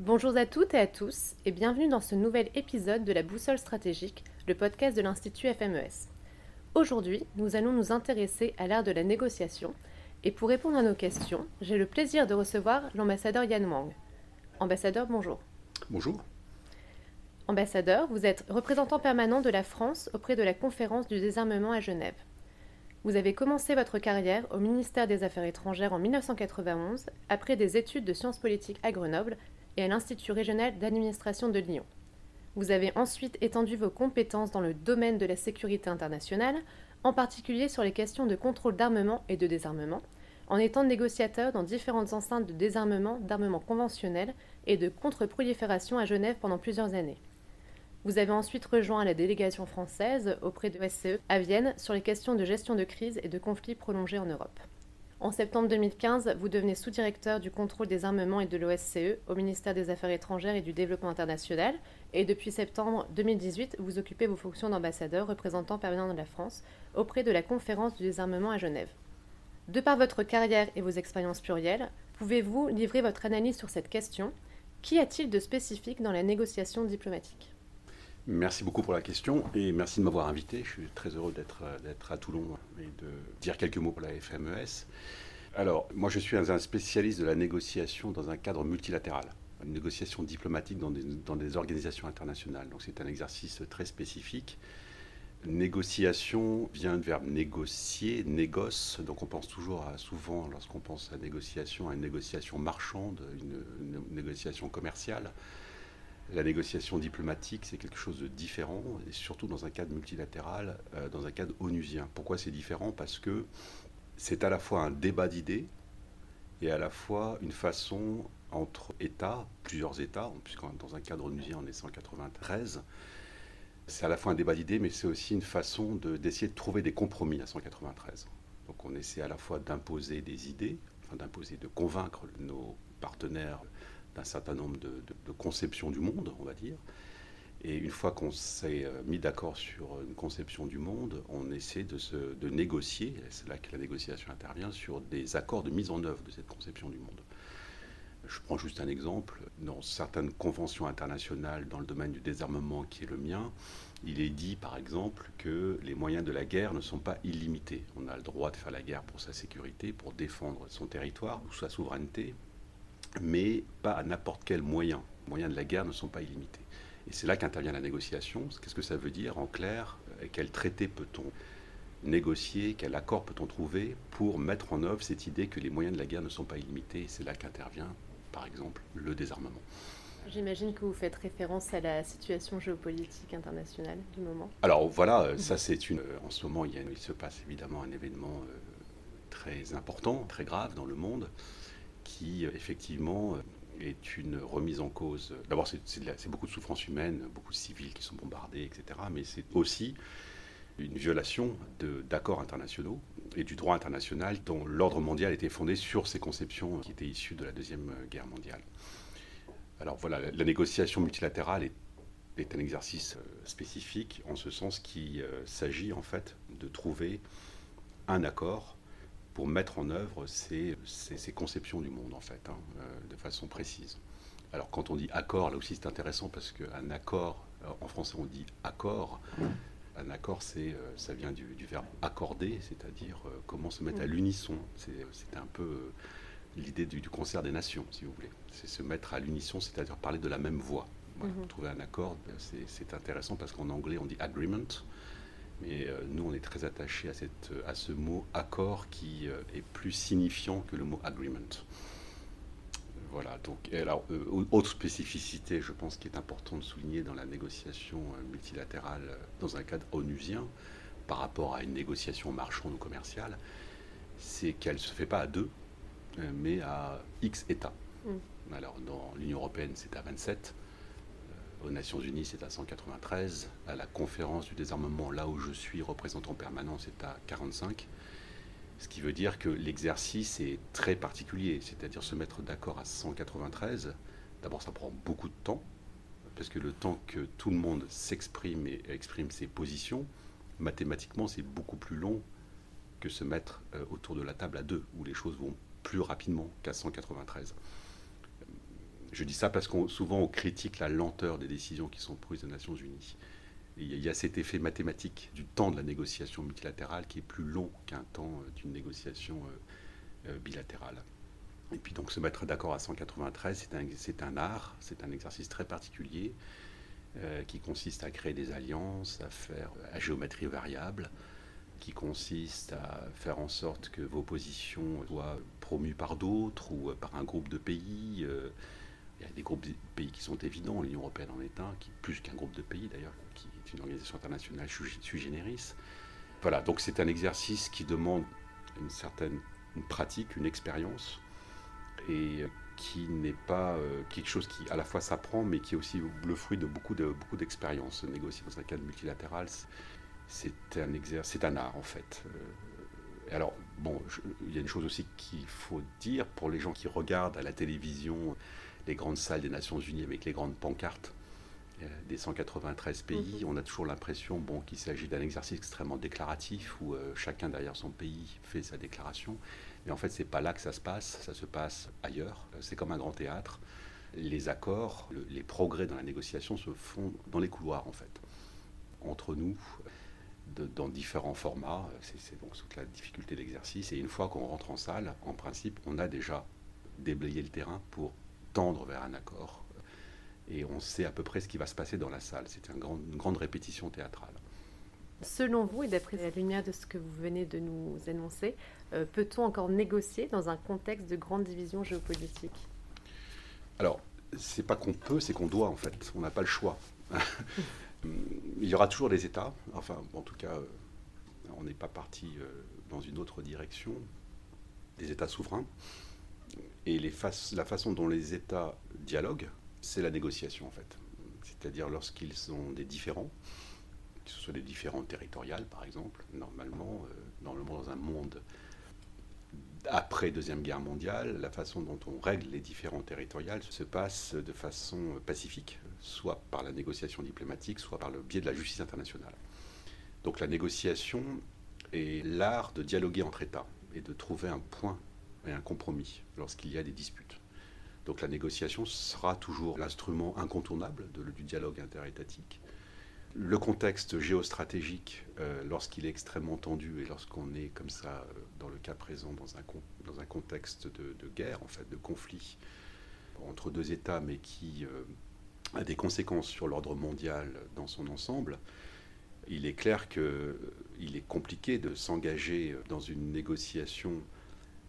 Bonjour à toutes et à tous et bienvenue dans ce nouvel épisode de la Boussole stratégique, le podcast de l'Institut FMES. Aujourd'hui, nous allons nous intéresser à l'art de la négociation et pour répondre à nos questions, j'ai le plaisir de recevoir l'ambassadeur Yann Wang. Ambassadeur, bonjour. Bonjour. Ambassadeur, vous êtes représentant permanent de la France auprès de la conférence du désarmement à Genève. Vous avez commencé votre carrière au ministère des Affaires étrangères en 1991 après des études de sciences politiques à Grenoble et à l'Institut régional d'administration de Lyon. Vous avez ensuite étendu vos compétences dans le domaine de la sécurité internationale, en particulier sur les questions de contrôle d'armement et de désarmement, en étant négociateur dans différentes enceintes de désarmement, d'armement conventionnel et de contre-prolifération à Genève pendant plusieurs années. Vous avez ensuite rejoint la délégation française auprès de l'OSCE à Vienne sur les questions de gestion de crise et de conflits prolongés en Europe. En septembre 2015, vous devenez sous-directeur du contrôle des armements et de l'OSCE au ministère des Affaires étrangères et du Développement international. Et depuis septembre 2018, vous occupez vos fonctions d'ambassadeur représentant permanent de la France auprès de la conférence du désarmement à Genève. De par votre carrière et vos expériences plurielles, pouvez-vous livrer votre analyse sur cette question? Qu'y a-t-il de spécifique dans la négociation diplomatique? Merci beaucoup pour la question et merci de m'avoir invité. Je suis très heureux d'être à Toulon et de dire quelques mots pour la FMES. Alors, moi je suis un spécialiste de la négociation dans un cadre multilatéral, une négociation diplomatique dans des, organisations internationales. Donc c'est un exercice très spécifique. Négociation vient du verbe négocier, négoce. Donc on pense toujours souvent, lorsqu'on pense à négociation, à une négociation marchande, une négociation commerciale. La négociation diplomatique, c'est quelque chose de différent, et surtout dans un cadre multilatéral, euh, dans un cadre onusien. Pourquoi c'est différent? Parce que c'est à la fois un débat d'idées et à la fois une façon entre États, plusieurs États, puisque dans un cadre onusien on est 193, c'est à la fois un débat d'idées, mais c'est aussi une façon d'essayer de, trouver des compromis à 193. Donc on essaie à la fois d'imposer des idées, enfin d'imposer, de convaincre nos partenaires d'un certain nombre de, conceptions du monde, on va dire. Et une fois qu'on s'est euh, mis d'accord sur une conception du monde, on essaie de, se, de négocier, c'est là que la négociation intervient, sur des accords de mise en œuvre de cette conception du monde. Je prends juste un exemple. Dans certaines conventions internationales dans le domaine du désarmement qui est le mien, il est dit par exemple que les moyens de la guerre ne sont pas illimités. On a le droit de faire la guerre pour sa sécurité, pour défendre son territoire ou sa souveraineté, mais pas à n'importe quel moyen. Les moyens de la guerre ne sont pas illimités. Et c'est là qu'intervient la négociation. Qu'est-ce que ça veut dire en clair Quel traité peut-on négocier Quel accord peut-on trouver pour mettre en œuvre cette idée que les moyens de la guerre ne sont pas illimités? C'est là qu'intervient, par exemple, le désarmement. J'imagine que vous faites référence à la situation géopolitique internationale du moment. Alors voilà, ça c'est une. En ce moment, il, il, se passe évidemment un événement euh, très important, très grave dans le monde qui effectivement est une remise en cause. D'abord, c'est beaucoup de souffrances humaines, beaucoup de civils qui sont bombardés, etc. Mais c'est aussi une violation d'accords internationaux et du droit international dont l'ordre mondial était fondé sur ces conceptions qui étaient issues de la Deuxième Guerre mondiale. Alors voilà, la, négociation multilatérale est, un exercice euh, spécifique en ce sens qu'il euh, s'agit en fait de trouver un accord pour mettre en œuvre ces, ces, conceptions du monde, en fait, hein, euh, de façon précise. Alors, quand on dit accord, là aussi c'est intéressant parce qu'un accord, euh, en français on dit accord. Un accord, c'est, euh, ça vient du, verbe accorder, c'est-à-dire comment se mettre à l'unisson. C'est, un peu l'idée du, concert des nations, si vous voulez. C'est se mettre à l'unisson, c'est-à-dire parler de la même voix. Mm-hmm. Trouver un accord, c'est intéressant parce qu'en anglais on dit agreement, mais euh, nous, on est très attachés à, cette, à ce mot accord qui euh, est plus signifiant que le mot agreement. Voilà, donc, alors, euh, autre spécificité, je pense, qui est important de souligner dans la négociation multilatérale dans un cadre onusien par rapport à une négociation marchande ou commerciale, c'est qu'elle ne se fait pas à deux, mais à X États. Mm. Alors, dans l'Union européenne, c'est à 27 aux Nations Unies, c'est à 193. À la conférence du désarmement, là où je suis représentant permanent, c'est à 45. Ce qui veut dire que l'exercice est très particulier, c'est-à-dire se mettre d'accord à 193. D'abord, ça prend beaucoup de temps, parce que le temps que tout le monde s'exprime et exprime ses positions, mathématiquement, c'est beaucoup plus long que se mettre euh, autour de la table à deux, où les choses vont plus rapidement qu'à 193 Je dis ça parce qu'on souvent on critique la lenteur des décisions qui sont prises aux Nations Unies. il y a cet effet mathématique du temps de la négociation multilatérale qui est plus long qu'un temps euh, d'une négociation euh, euh, bilatérale. Et puis donc se mettre d'accord à 193, c'est un, un, art, c'est un exercice très particulier qui consiste à créer des alliances, à faire à géométrie variable, qui consiste à faire en sorte que vos positions soient promues par d'autres ou par un groupe de pays. Il y a des groupes de pays qui sont évidents, l'Union européenne en est un, qui plus qu'un groupe de pays d'ailleurs, qui est une organisation internationale sui generis. Voilà, donc c'est un exercice qui demande une certaine pratique, une expérience, et qui n'est pas euh, quelque chose qui à la fois s'apprend, mais qui est aussi le fruit de beaucoup de beaucoup d'expériences. Négocier dans un cadre multilatéral, c'est un un art en fait. Euh, alors bon, il y a une chose aussi qu'il faut dire pour les gens qui regardent à la télévision les grandes salles des Nations Unies avec les grandes pancartes euh, des 193 pays, mhm. on a toujours l'impression bon, qu'il s'agit d'un exercice extrêmement déclaratif où euh, chacun derrière son pays fait sa déclaration. Mais en fait, c'est pas là que ça se passe, ça se passe ailleurs. Euh, c'est comme un grand théâtre. Les accords, les progrès dans la négociation se font dans les couloirs, en fait, entre nous, dans différents formats. C'est donc toute la difficulté d'exercice. Et une fois qu'on rentre en salle, en principe, on a déjà déblayé le terrain pour tendre vers un accord. Et on sait à peu près ce qui va se passer dans la salle. C'est une grande, grande répétition théâtrale. Selon vous, et d'après la lumière de ce que vous venez de nous annoncer, euh, peut-on encore négocier dans un contexte de grande division géopolitique? Alors, c'est pas qu'on peut, c'est qu'on doit en fait. On n'a pas le choix. Il y aura toujours des États, enfin, en tout cas, euh, on n'est pas parti euh, dans une autre direction, des États souverains. Et la façon dont les États dialoguent, c'est la négociation en fait. C'est-à-dire lorsqu'ils ont des différends, que ce soit des différends territoriales par exemple, normalement, euh, le, dans un monde après Deuxième Guerre mondiale, la façon dont on règle les différends territoriales se passe de façon pacifique, soit par la négociation diplomatique, soit par le biais de la justice internationale. Donc la négociation est l'art de dialoguer entre États et de trouver un point un compromis lorsqu'il y a des disputes. Donc la négociation sera toujours l'instrument incontournable du dialogue interétatique. Le contexte géostratégique, euh, lorsqu'il est extrêmement tendu et lorsqu'on est comme ça, euh, dans le cas présent, dans un, dans un contexte de, guerre, en fait, de conflit entre deux États, mais qui euh, a des conséquences sur l'ordre mondial dans son ensemble, il est clair qu'il est compliqué de s'engager dans une négociation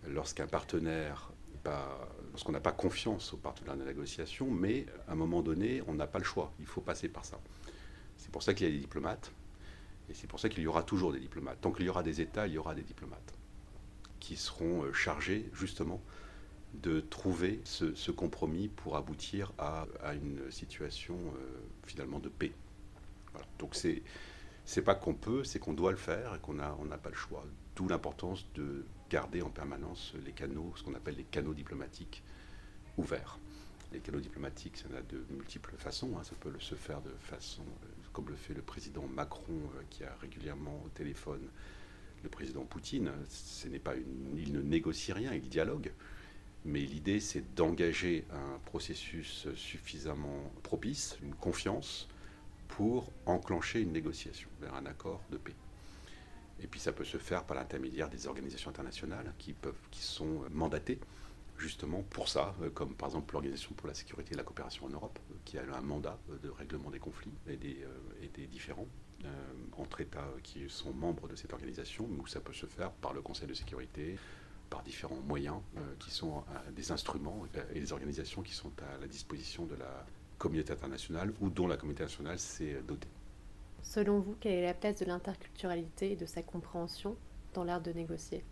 lorsqu'un partenaire, lorsqu'on n'a pas confiance au partenaire de la négociation, mais à un moment donné, on n'a pas le choix. Il faut passer par ça. C'est pour ça qu'il y a des diplomates, et c'est pour ça qu'il y aura toujours des diplomates. Tant qu'il y aura des États, il y aura des diplomates qui seront euh, chargés justement de trouver ce, compromis pour aboutir à, une situation euh, finalement de paix. Donc c'est c'est pas qu'on peut, c'est qu'on doit le faire et qu'on n'a on n'a pas le choix. D'où l'importance de garder en permanence les canaux, ce qu'on appelle les canaux diplomatiques ouverts. Les canaux diplomatiques, ça a de multiples façons. Hein. Ça peut se faire de façon, euh, comme le fait le président Macron, euh, qui a régulièrement au téléphone le président Poutine. Ce n'est pas une, il ne négocie rien, il dialogue. Mais l'idée, c'est d'engager un processus suffisamment propice, une confiance, pour enclencher une négociation vers un accord de paix. Et puis ça peut se faire par l'intermédiaire des organisations internationales qui, peuvent, sont mandatées justement pour ça, euh, comme par exemple l'Organisation pour la sécurité et la coopération en Europe, euh, qui a un mandat euh, de règlement des conflits et des, et des différends entre États qui sont membres de cette organisation, mais où ça peut se faire par le Conseil de sécurité, par différents moyens qui sont des instruments et des organisations qui sont à la disposition de la communauté internationale ou dont la communauté internationale s'est dotée. Selon vous, quelle est la place de l'interculturalité et de sa compréhension dans l'art de négocier?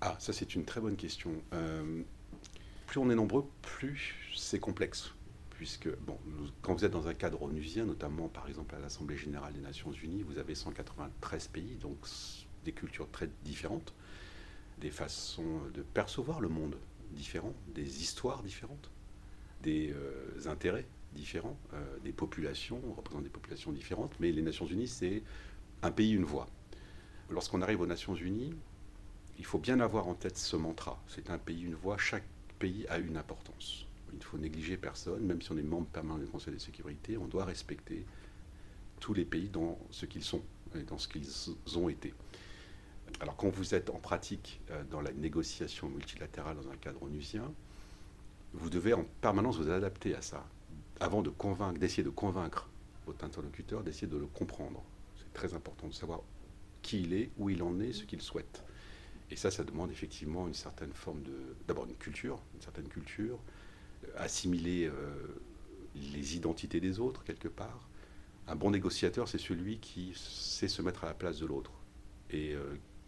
Ah, ça c'est une très bonne question. Euh, plus on est nombreux, plus c'est complexe. Puisque, bon, quand vous êtes dans un cadre onusien, notamment par exemple à l'Assemblée générale des Nations unies, vous avez 193 pays, donc des cultures très différentes, des façons de percevoir le monde différents, des histoires différentes, des euh, intérêts différents, euh, des populations, on représente des populations différentes, mais les Nations Unies, c'est un pays, une voix. Lorsqu'on arrive aux Nations Unies, il faut bien avoir en tête ce mantra. C'est un pays, une voix, chaque pays a une importance. Il ne faut négliger personne, même si on est membre permanent du Conseil de sécurité, on doit respecter tous les pays dans ce qu'ils sont et dans ce qu'ils ont été. Alors quand vous êtes en pratique euh, dans la négociation multilatérale dans un cadre onusien, vous devez en permanence vous adapter à ça, avant de convaincre, d'essayer de convaincre votre interlocuteur, d'essayer de le comprendre. C'est très important de savoir qui il est, où il en est, ce qu'il souhaite. Et ça, ça demande effectivement une certaine forme de, d'abord une culture, une certaine culture, euh, assimiler euh, les identités des autres quelque part. Un bon négociateur, c'est celui qui sait se mettre à la place de l'autre et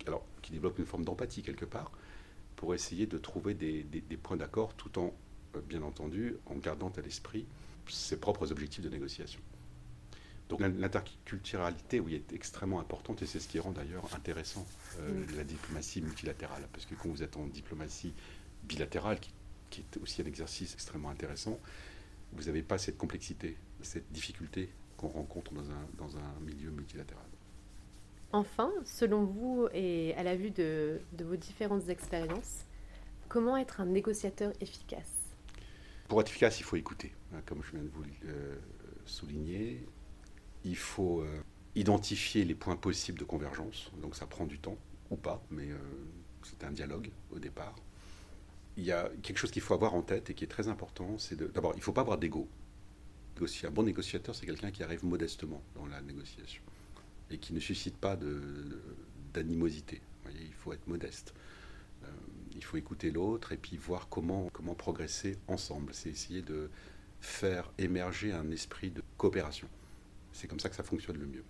alors qui développe une forme d'empathie quelque part pour essayer de trouver des, points d'accord tout en, euh, bien entendu, en gardant à l'esprit ses propres objectifs de négociation. Donc l'interculturalité, oui, est extrêmement importante et c'est ce qui rend d'ailleurs intéressant euh, la diplomatie multilatérale. Parce que quand vous êtes en diplomatie bilatérale, qui, est aussi un exercice extrêmement intéressant, vous n'avez pas cette complexité, cette difficulté qu'on rencontre dans un, dans un milieu multilatéral. Enfin, selon vous et à la vue de, vos différentes expériences, comment être un négociateur efficace? Pour être efficace, il faut écouter, hein, comme je viens de vous euh, souligner. Il faut euh, identifier les points possibles de convergence, donc ça prend du temps ou pas, mais euh, c'est un dialogue au départ. Il y a quelque chose qu'il faut avoir en tête et qui est très important, c'est d'abord, il ne faut pas avoir d'ego. Un bon négociateur, c'est quelqu'un qui arrive modestement dans la négociation et qui ne suscite pas d'animosité. Il faut être modeste. Il faut écouter l'autre et puis voir comment, comment progresser ensemble. C'est essayer de faire émerger un esprit de coopération. C'est comme ça que ça fonctionne le mieux.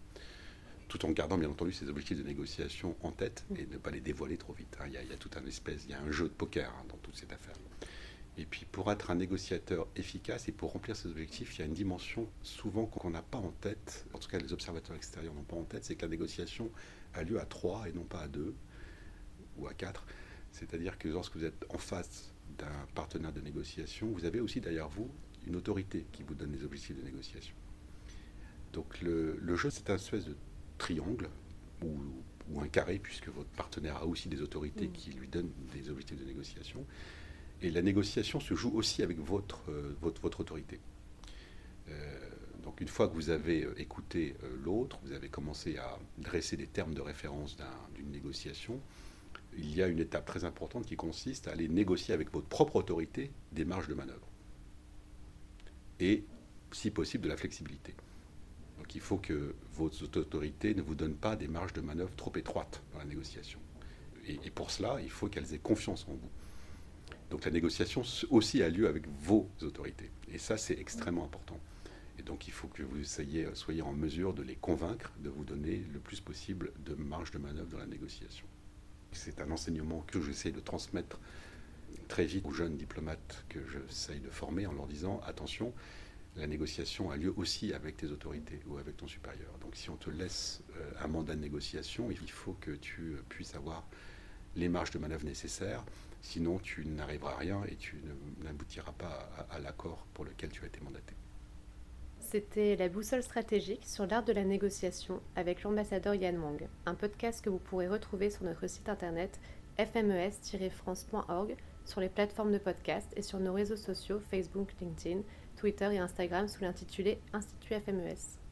Tout en gardant bien entendu ses objectifs de négociation en tête et ne pas les dévoiler trop vite. Il y a, il y a tout un espèce, il y a un jeu de poker hein, dans toute cette affaire. Et puis pour être un négociateur efficace et pour remplir ses objectifs, il y a une dimension souvent qu'on n'a pas en tête, en tout cas les observateurs extérieurs n'ont pas en tête, c'est que la négociation a lieu à trois et non pas à deux ou à quatre. C'est-à-dire que lorsque vous êtes en face d'un partenaire de négociation, vous avez aussi derrière vous une autorité qui vous donne les objectifs de négociation. Donc le, jeu, c'est un espèce de triangle ou, ou, un carré, puisque votre partenaire a aussi des autorités mmh. qui lui donnent des objectifs de négociation. Et la négociation se joue aussi avec votre, euh, votre, votre, autorité. Euh, donc une fois que vous avez euh, écouté l'autre, vous avez commencé à dresser des termes de référence d'une négociation, il y a une étape très importante qui consiste à aller négocier avec votre propre autorité des marges de manœuvre. Et, si possible, de la flexibilité. Donc il faut que votre autorité ne vous donne pas des marges de manœuvre trop étroites dans la négociation. et pour cela, il faut qu'elles aient confiance en vous. Donc la négociation aussi a lieu avec vos autorités. Et ça, c'est extrêmement important. Et donc il faut que vous soyez, soyez en mesure de les convaincre de vous donner le plus possible de marge de manœuvre dans la négociation. C'est un enseignement que j'essaie de transmettre très vite aux jeunes diplomates que j'essaye de former en leur disant attention, la négociation a lieu aussi avec tes autorités ou avec ton supérieur. Donc si on te laisse euh, un mandat de négociation, il faut que tu puisses avoir les marges de manœuvre nécessaires Sinon, tu n'arriveras à rien et tu n'aboutiras pas à, l'accord pour lequel tu as été mandaté. C'était La boussole stratégique sur l'art de la négociation avec l'ambassadeur Yann Wang, un podcast que vous pourrez retrouver sur notre site internet fmes-france.org, sur les plateformes de podcast et sur nos réseaux sociaux Facebook, LinkedIn, Twitter et Instagram sous l'intitulé Institut FMES.